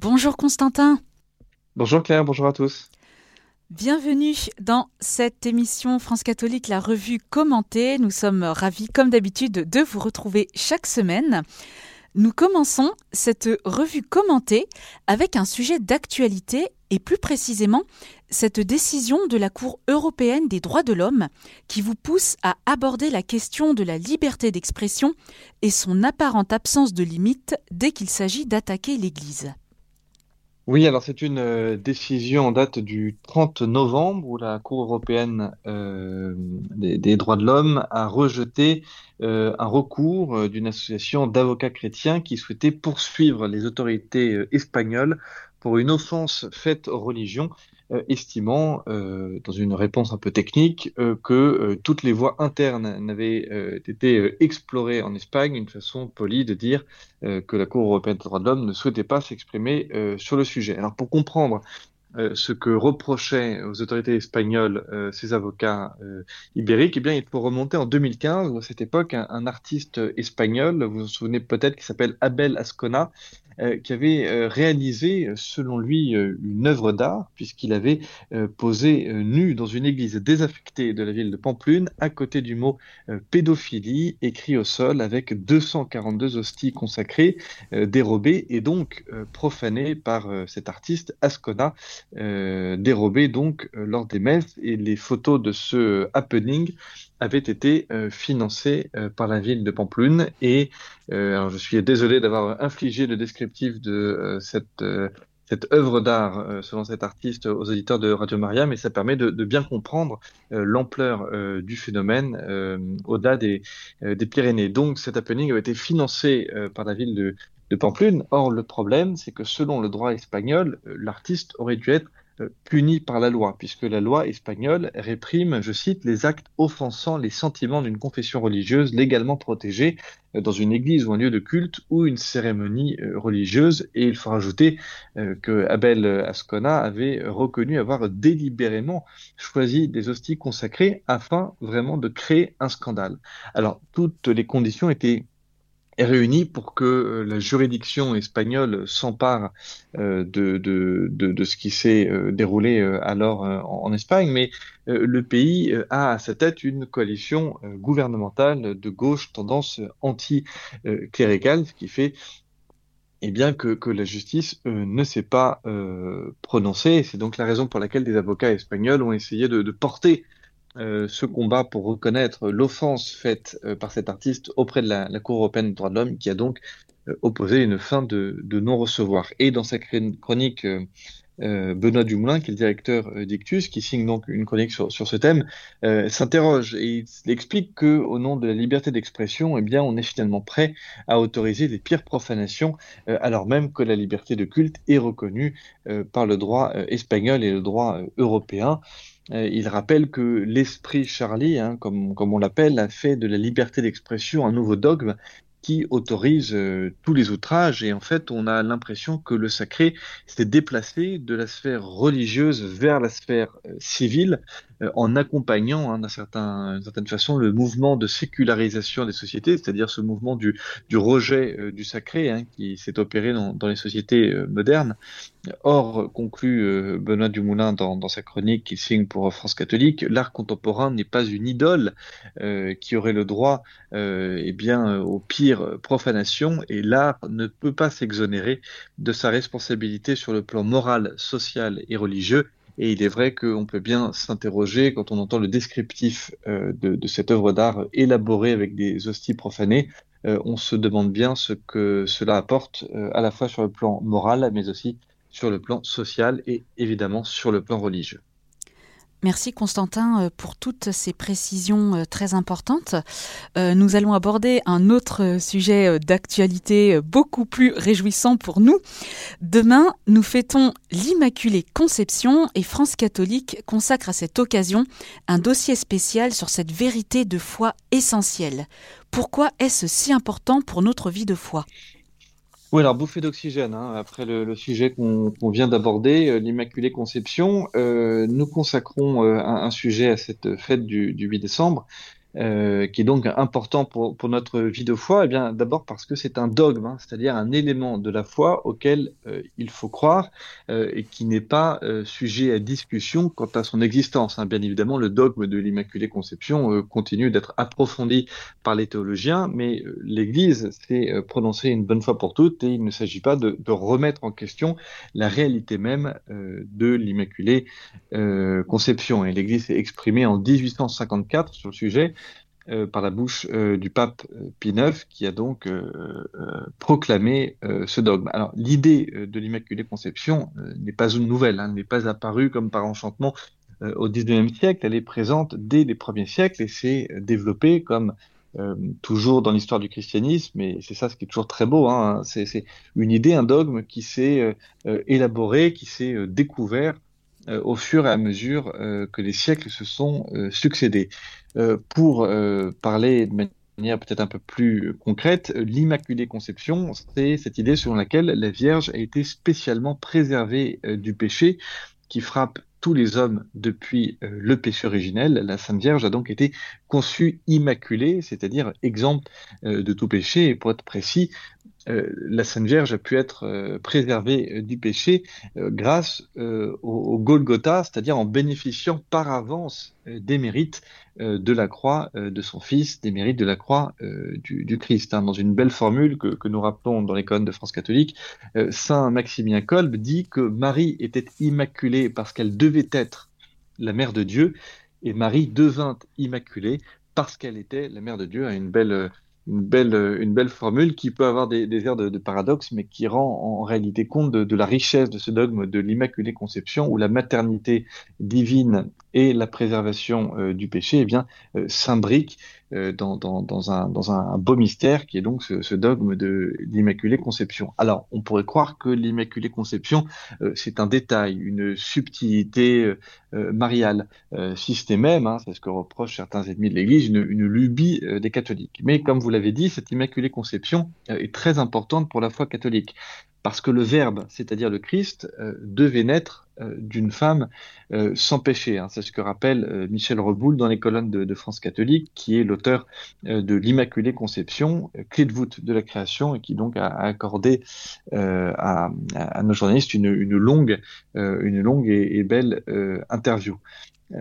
Bonjour Constantin. Bonjour Claire, bonjour à tous. Bienvenue dans cette émission France Catholique, la revue commentée. Nous sommes ravis, comme d'habitude, de vous retrouver chaque semaine. Nous commençons cette revue commentée avec un sujet d'actualité et plus précisément cette décision de la Cour européenne des droits de l'homme qui vous pousse à aborder la question de la liberté d'expression et son apparente absence de limite dès qu'il s'agit d'attaquer l'Église. Oui, alors c'est une euh, décision en date du 30 novembre où la Cour européenne euh, des, droits de l'homme a rejeté euh, un recours d'une association d'avocats chrétiens qui souhaitait poursuivre les autorités espagnoles pour une offense faite aux religions estimant, euh, dans une réponse un peu technique, euh, que toutes les voies internes n'avaient été explorées en Espagne, une façon polie de dire que la Cour européenne des droits de l'homme ne souhaitait pas s'exprimer sur le sujet. Alors pour comprendre ce que reprochaient aux autorités espagnoles ces avocats ibériques, eh il faut remonter en 2015, où à cette époque, un, un artiste espagnol, vous vous souvenez peut-être, qui s'appelle Abel Ascona, euh, qui avait euh, réalisé, selon lui, euh, une œuvre d'art, puisqu'il avait posé nu dans une église désaffectée de la ville de Pamplune, à côté du mot pédophilie, écrit au sol avec 242 hosties consacrées, dérobées et donc profanées par cet artiste Ascona, dérobées donc lors des messes. Et les photos de ce happening avait été euh, financé euh, par la ville de Pamplune. Et euh, alors je suis désolé d'avoir infligé le descriptif de cette cette œuvre d'art, selon cet artiste, aux auditeurs de Radio Maria, mais ça permet de, de bien comprendre l'ampleur du phénomène au-delà des, des, Pyrénées. Donc cet happening a été financé par la ville de, de Pamplune. Or, le problème, c'est que selon le droit espagnol, l'artiste aurait dû être euh, puni par la loi, puisque la loi espagnole réprime, je cite, les actes offensant les sentiments d'une confession religieuse légalement protégée euh, dans une église ou un lieu de culte ou une cérémonie euh, religieuse. Et il faut rajouter que Abel Ascona avait reconnu avoir délibérément choisi des hosties consacrées afin vraiment de créer un scandale. Alors, toutes les conditions étaient est réunie pour que euh, la juridiction espagnole s'empare euh, de, de, de, ce qui s'est euh, déroulé alors en Espagne, mais le pays a à sa tête une coalition gouvernementale de gauche tendance anti-cléricale, ce qui fait eh bien que, que la justice ne s'est pas prononcée. C'est donc la raison pour laquelle des avocats espagnols ont essayé de porter euh, ce combat pour reconnaître l'offense faite euh, par cet artiste auprès de la, Cour européenne des droits de l'homme, qui a donc euh, opposé une fin de, non-recevoir. Et dans sa chronique, Benoît Dumoulin, qui est le directeur d'Ictus, qui signe donc une chronique sur, ce thème, s'interroge et il explique que, au nom de la liberté d'expression, eh on est finalement prêt à autoriser les pires profanations, alors même que la liberté de culte est reconnue par le droit espagnol et le droit européen. Euh, il rappelle que l'esprit Charlie, hein, comme on l'appelle, a fait de la liberté d'expression un nouveau dogme qui autorise euh, tous les outrages. Et en fait on a l'impression que le sacré s'est déplacé de la sphère religieuse vers la sphère euh, civile en accompagnant hein, d'une certain, certaine façon le mouvement de sécularisation des sociétés, c'est-à-dire ce mouvement du, rejet du sacré hein, qui s'est opéré dans, les sociétés modernes. Or, conclut Benoît Dumoulin dans, sa chronique qu'il signe pour France catholique, l'art contemporain n'est pas une idole qui aurait le droit eh bien, au pire profanation et l'art ne peut pas s'exonérer de sa responsabilité sur le plan moral, social et religieux. Et il est vrai qu'on peut bien s'interroger quand on entend le descriptif euh, de, cette œuvre d'art élaborée avec des hosties profanées. Euh, on se demande bien ce que cela apporte euh, à la fois sur le plan moral, mais aussi sur le plan social et évidemment sur le plan religieux. Merci Constantin euh, pour toutes ces précisions euh, très importantes. Euh, nous allons aborder un autre sujet d'actualité beaucoup plus réjouissant pour nous. Demain, nous fêtons l'Immaculée Conception et France catholique consacre à cette occasion un dossier spécial sur cette vérité de foi essentielle. Pourquoi est-ce si important pour notre vie de foi? Oui, alors bouffée d'oxygène, hein, après le, sujet qu'on vient d'aborder, euh, l'Immaculée Conception, euh, nous consacrons euh, un, sujet à cette fête du, 8 décembre, euh, qui est donc important pour, pour notre vie de foi Eh bien, d'abord parce que c'est un dogme, hein, c'est-à-dire un élément de la foi auquel euh, il faut croire euh, et qui n'est pas euh, sujet à discussion quant à son existence. Hein. Bien évidemment, le dogme de l'Immaculée Conception euh, continue d'être approfondi par les théologiens, mais l'Église s'est prononcée une bonne fois pour toutes et il ne s'agit pas de, de, remettre en question la réalité même de l'Immaculée Conception. Et l'Église s'est exprimée en 1854 sur le sujet euh, par la bouche euh, du pape euh, Pie IX, qui a donc proclamé ce dogme. Alors, l'idée de l'Immaculée Conception n'est pas une nouvelle, hein, n'est pas apparue comme par enchantement au XIXe siècle. Elle est présente dès les premiers siècles et s'est développée comme toujours dans l'histoire du christianisme, et c'est ça ce qui est toujours très beau, hein, c'est une idée, un dogme qui s'est élaboré, qui s'est découvert euh, au fur et à mesure euh, que les siècles se sont euh, succédés. pour parler de manière peut-être un peu plus concrète, l'Immaculée Conception, c'est cette idée selon laquelle la Vierge a été spécialement préservée du péché qui frappe tous les hommes depuis le péché originel. La Sainte Vierge a donc été conçue immaculée, c'est-à-dire exempte de tout péché. Et pour être précis, la Sainte Vierge a pu être euh, préservée euh, du péché grâce au, Golgotha, c'est-à-dire en bénéficiant par avance des mérites de la croix de son Fils, des mérites de la croix du, Christ. Hein. Dans une belle formule que, nous rappelons dans les colonnes de France catholique, Saint Maximilien Kolb dit que Marie était immaculée parce qu'elle devait être la mère de Dieu, et Marie devint immaculée parce qu'elle était la mère de Dieu, à une belle une belle, une belle formule qui peut avoir des, airs de, paradoxe, mais qui rend en réalité compte de, de la richesse de ce dogme de l'Immaculée Conception, où la maternité divine et la préservation euh, du péché eh bien, euh, euh, dans, un, beau mystère qui est donc ce, ce dogme de l'Immaculée Conception. Alors, on pourrait croire que l'Immaculée Conception, c'est un détail, une subtilité mariale. si c'était même, hein, c'est ce que reprochent certains ennemis de l'Église, une, une, lubie des catholiques. Mais comme vous l'avez dit, cette Immaculée Conception est très importante pour la foi catholique parce que le Verbe, c'est-à-dire le Christ, euh, devait naître euh, d'une femme euh, sans péché. Hein. C'est ce que rappelle Michel Reboul dans les colonnes de, France catholique, qui est l'auteur de l'Immaculée Conception, clé de voûte de la création, et qui donc a, accordé à, nos journalistes une, longue, une longue et, belle interview.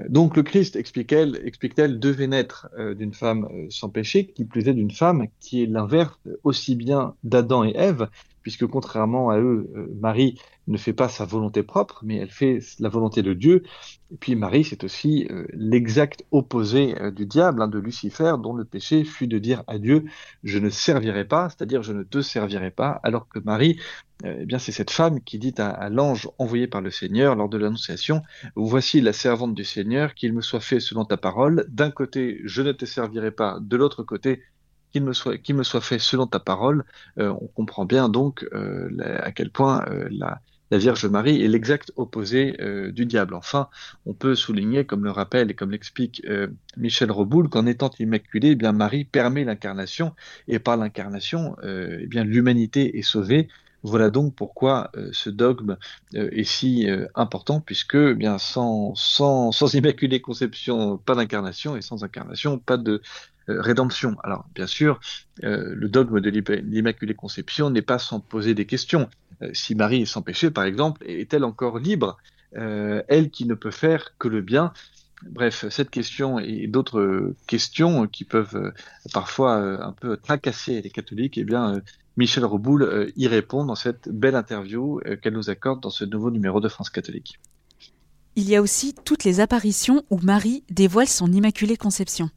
Donc le Christ, explique-t-elle, explique devait naître d'une femme sans péché, qui plus est d'une femme qui est l'inverse aussi bien d'Adam et Ève, puisque contrairement à eux, euh, Marie ne fait pas sa volonté propre, mais elle fait la volonté de Dieu. Et puis Marie, c'est aussi euh, l'exact opposé euh, du diable, hein, de Lucifer, dont le péché fut de dire à Dieu, je ne servirai pas, c'est-à-dire je ne te servirai pas, alors que Marie, eh bien c'est cette femme qui dit à, l'ange envoyé par le Seigneur lors de l'Annonciation, voici la servante du Seigneur, qu'il me soit fait selon ta parole, d'un côté je ne te servirai pas, de l'autre côté qu'il me soit, me soit fait selon ta parole, euh, on comprend bien donc euh, à quel point euh, la, la, Vierge Marie est l'exact opposé du diable. Enfin, on peut souligner, comme le rappelle et comme l'explique Michel Reboul, qu'en étant immaculée, eh bien Marie permet l'incarnation, et par l'incarnation, eh bien l'humanité est sauvée. Voilà donc pourquoi ce dogme est si important, puisque eh bien sans, immaculée conception, pas d'incarnation, et sans incarnation, pas de euh, rédemption. Alors, bien sûr, euh, le dogme de l'Immaculée Conception n'est pas sans poser des questions. Euh, si Marie est sans péché, par exemple, est-elle encore libre Elle qui ne peut faire que le bien? Bref, cette question et d'autres questions qui peuvent parfois un peu tracasser les catholiques, eh bien, Michel Reboul y répond dans cette belle interview qu'elle nous accorde dans ce nouveau numéro de France catholique. Il y a aussi toutes les apparitions où Marie dévoile son Immaculée Conception.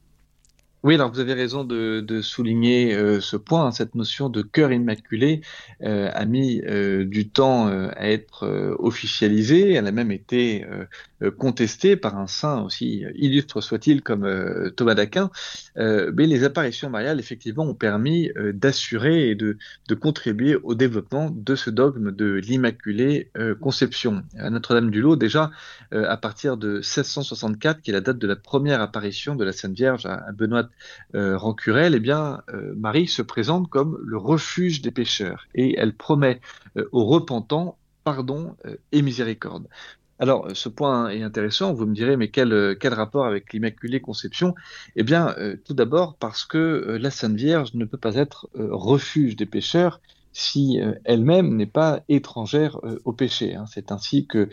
Oui, alors vous avez raison de, de souligner euh, ce point. Hein, cette notion de cœur immaculé euh, a mis euh, du temps à être officialisée. Elle a même été contestée par un saint aussi illustre soit-il comme Thomas d'Aquin. mais les apparitions mariales, effectivement, ont permis d'assurer et de, de, contribuer au développement de ce dogme de l'immaculée conception. Notre-Dame-du-Lot, déjà, à partir de 1664, qui est la date de la première apparition de la Sainte Vierge à Benoît euh, Rancurel, eh bien, euh, Marie se présente comme le refuge des pécheurs et elle promet euh, aux repentants pardon et miséricorde. Alors, ce point est intéressant. Vous me direz, mais quel, quel rapport avec l'Immaculée Conception? Eh bien, tout d'abord parce que la Sainte Vierge ne peut pas être refuge des pécheurs si elle-même n'est pas étrangère au péché. Hein. C'est ainsi que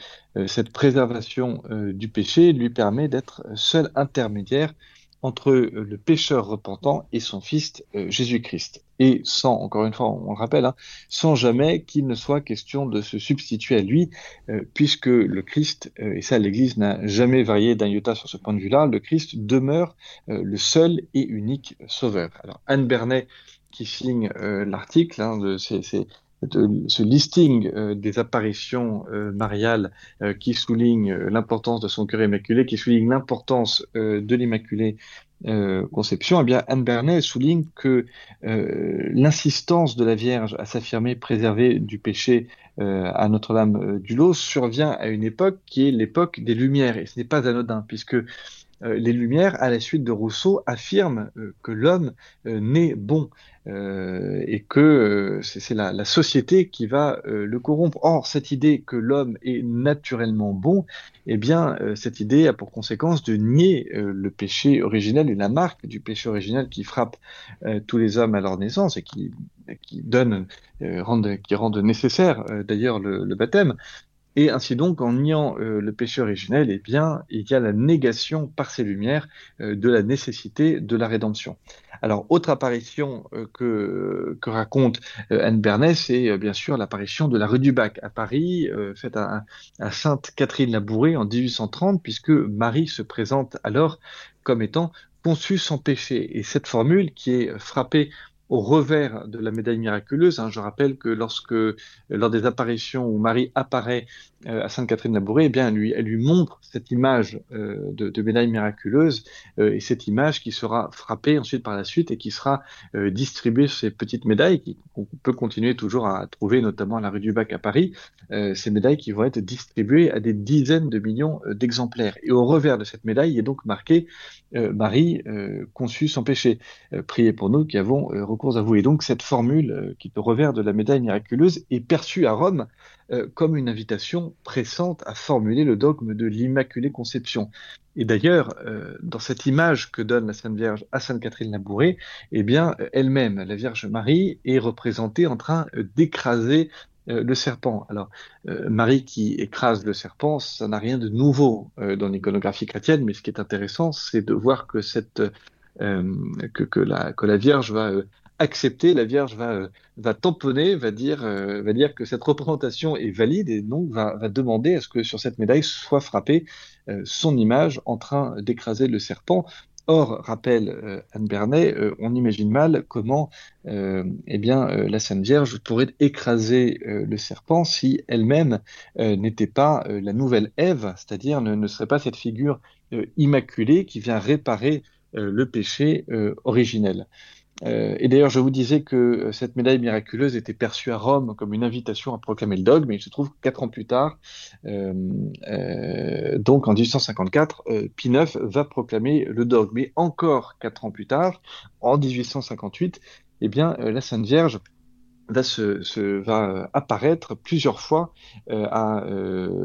cette préservation du péché lui permet d'être seul intermédiaire entre euh, le pécheur repentant et son Fils euh, Jésus-Christ. Et sans, encore une fois, on le rappelle, hein, sans jamais qu'il ne soit question de se substituer à lui, euh, puisque le Christ, et ça l'Église n'a jamais varié d'un iota sur ce point de vue-là, le Christ demeure le seul et unique sauveur. Alors Anne Bernet, qui signe l'article, hein, de ces, ce listing euh, des apparitions euh, mariales euh, qui souligne l'importance de son cœur immaculé, qui souligne l'importance de l'immaculée conception, eh bien Anne Bernet souligne que l'insistance de la Vierge à s'affirmer préservée du péché à Notre-Dame du Lot survient à une époque qui est l'époque des Lumières, et ce n'est pas anodin, puisque les Lumières, à la suite de Rousseau, affirment que l'homme naît bon. Euh, et que euh, c'est la, la, société qui va euh, le corrompre. Or, cette idée que l'homme est naturellement bon, eh bien, cette idée a pour conséquence de nier le péché originel et la marque du péché originel qui frappe tous les hommes à leur naissance et qui, qui donne, rend, qui rend nécessaire d'ailleurs le, le, baptême. Et ainsi donc, en niant le péché originel, eh bien, il y a la négation par ces lumières de la nécessité de la rédemption. Alors, autre apparition euh, que, raconte euh, Anne Bernet, c'est euh, bien sûr l'apparition de la rue du Bac à Paris, faite à, à Sainte Catherine Labourée en 1830, puisque Marie se présente alors comme étant conçue sans péché. Et cette formule qui est frappée au revers de la médaille miraculeuse. Hein. Je rappelle que lorsque, lors des apparitions où Marie apparaît euh, à Sainte Catherine Labouré, eh bien, elle lui, elle lui montre cette image euh, de, de, médaille miraculeuse euh, et cette image qui sera frappée ensuite par la suite et qui sera distribuée sur ces petites médailles qu'on peut continuer toujours à trouver, notamment à la rue du Bac à Paris. ces médailles qui vont être distribuées à des dizaines de millions d'exemplaires. Et au revers de cette médaille, il est donc marqué Marie conçue sans péché. priez pour nous qui avons recours à vous. Et donc cette formule qui est au revers de la médaille miraculeuse est perçue à Rome euh, comme une invitation pressante à formuler le dogme de l'Immaculée Conception. Et d'ailleurs, euh, dans cette image que donne la Sainte Vierge à Sainte Catherine Labourée, eh bien, elle-même, la Vierge Marie, est représentée en train d'écraser euh, le serpent. Alors, Marie qui écrase le serpent, ça n'a rien de nouveau dans l'iconographie chrétienne, mais ce qui est intéressant, c'est de voir que que la Vierge va accepter, la Vierge va, euh, tamponner, va dire, euh, va dire que cette représentation est valide et donc va, demander à ce que sur cette médaille soit frappée euh, son image en train d'écraser le serpent. Or, rappelle Anne Bernet, on imagine mal comment eh bien, la Sainte Vierge pourrait écraser le serpent si elle-même n'était pas la nouvelle Ève, c'est-à-dire ne, serait pas cette figure immaculée qui vient réparer le péché originel. Euh, et d'ailleurs, je vous disais que euh, cette médaille miraculeuse était perçue à Rome comme une invitation à proclamer le dogme, mais il se trouve que quatre ans plus tard, euh, donc en 1854, Pie IX va proclamer le dogme. Mais encore quatre ans plus tard, en 1858, eh bien, la Sainte Vierge va, se, se, va apparaître plusieurs fois à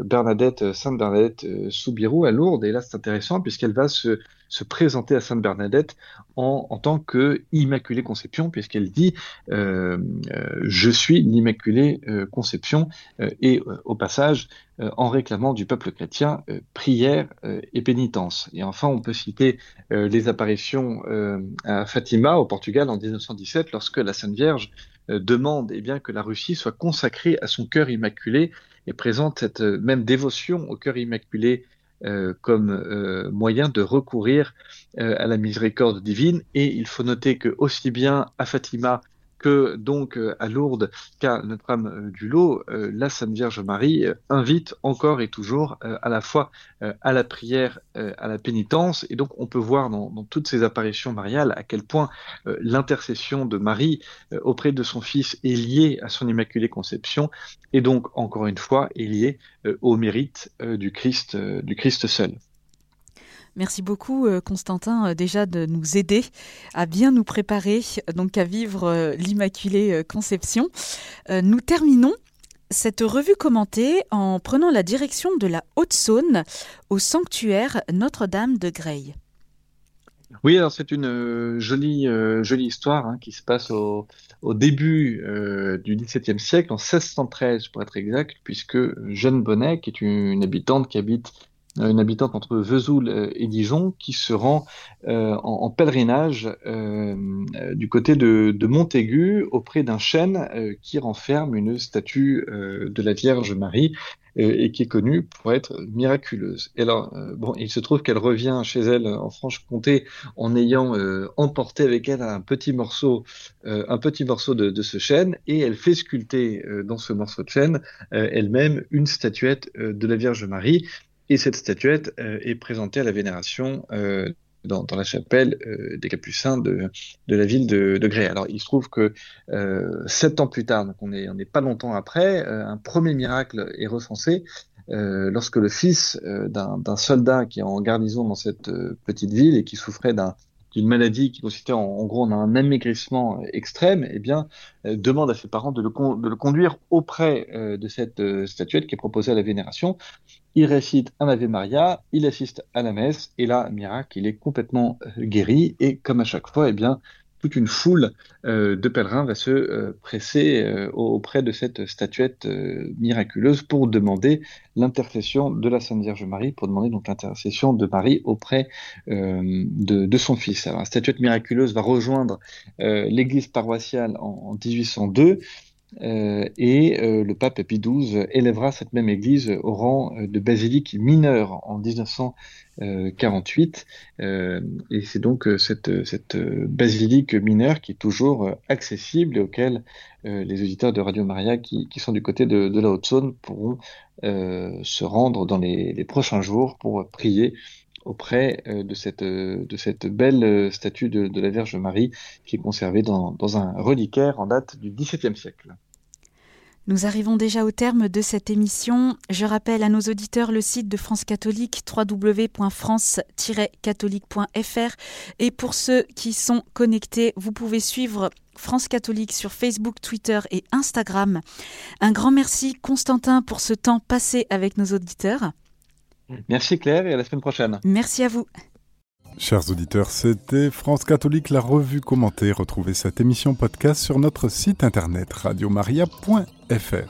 Bernadette, Sainte Bernadette Soubirou à Lourdes. Et là, c'est intéressant puisqu'elle va se se présenter à Sainte Bernadette en, en tant que Immaculée Conception, puisqu'elle dit euh, euh, Je suis l'Immaculée euh, Conception, et au passage, en réclamant du peuple chrétien prière et pénitence. Et enfin, on peut citer les apparitions à Fatima, au Portugal, en 1917, lorsque la Sainte Vierge demande eh bien, que la Russie soit consacrée à son cœur immaculé et présente cette même dévotion au cœur immaculé euh, comme euh, moyen de recourir euh, à la miséricorde divine. Et il faut noter que aussi bien à Fatima que donc à Lourdes qu'à Notre-Dame du Lot, la Sainte Vierge Marie invite encore et toujours à la fois à la prière, à la pénitence, et donc on peut voir dans, dans toutes ces apparitions mariales à quel point l'intercession de Marie auprès de son Fils est liée à son Immaculée Conception, et donc encore une fois est liée au mérite du Christ, du Christ seul. Merci beaucoup Constantin déjà de nous aider à bien nous préparer donc à vivre l'Immaculée Conception. Nous terminons cette revue commentée en prenant la direction de la Haute-Saône au sanctuaire Notre-Dame de Greil. Oui, alors c'est une euh, jolie, euh, jolie histoire hein, qui se passe au, au début euh, du XVIIe siècle, en 1613 pour être exact, puisque Jeanne Bonnet, qui est une habitante qui habite euh, une habitante entre Vesoul euh, et Dijon, qui se rend euh, en, pèlerinage du côté de, de Montaigu auprès d'un chêne qui renferme une statue de la Vierge Marie et qui est connue pour être miraculeuse. Et alors, bon, il se trouve qu'elle revient chez elle en Franche-Comté en ayant emporté avec elle un petit morceau, un petit morceau de, de, ce chêne, et elle fait sculpter dans ce morceau de chêne elle-même une statuette de la Vierge Marie et cette statuette euh, est présentée à la vénération euh, dans, la chapelle euh, des Capucins de, de, la ville de, de Grès. Alors il se trouve que sept ans plus tard, donc on n'est pas longtemps après, un premier miracle est recensé lorsque le fils d'un soldat qui est en garnison dans cette petite ville et qui souffrait d'un d'une maladie qui consistait en, gros en un amaigrissement extrême, eh bien, demande à ses parents de le, conduire auprès de cette statuette qui est proposée à la vénération. Il récite un Ave Maria, il assiste à la messe, et là, miracle, il est complètement guéri, et comme à chaque fois, eh bien, toute une foule euh, de pèlerins va se euh, presser euh, auprès de cette statuette miraculeuse pour demander l'intercession de la Sainte Vierge Marie, pour demander donc l'intercession de Marie auprès de, son fils. Alors, la statuette miraculeuse va rejoindre l'église paroissiale en 1802 euh, et euh, le pape Pie XII élèvera cette même église au rang euh, de basilique mineure en 1948. et c'est donc cette, cette basilique mineure qui est toujours accessible et auquel les auditeurs de Radio Maria qui, qui sont du côté de, de la Haute-Saône pourront se rendre dans les, les, prochains jours pour prier auprès de, cette, de cette belle statue de, de, la Vierge Marie qui est conservée dans, dans un reliquaire en date du XVIIe siècle. Nous arrivons déjà au terme de cette émission. Je rappelle à nos auditeurs le site de France Catholique www.france-catholique.fr et pour ceux qui sont connectés, vous pouvez suivre France Catholique sur Facebook, Twitter et Instagram. Un grand merci Constantin pour ce temps passé avec nos auditeurs. Merci Claire et à la semaine prochaine. Merci à vous. Chers auditeurs, c'était France Catholique, la revue commentée. Retrouvez cette émission podcast sur notre site internet radiomaria.fr.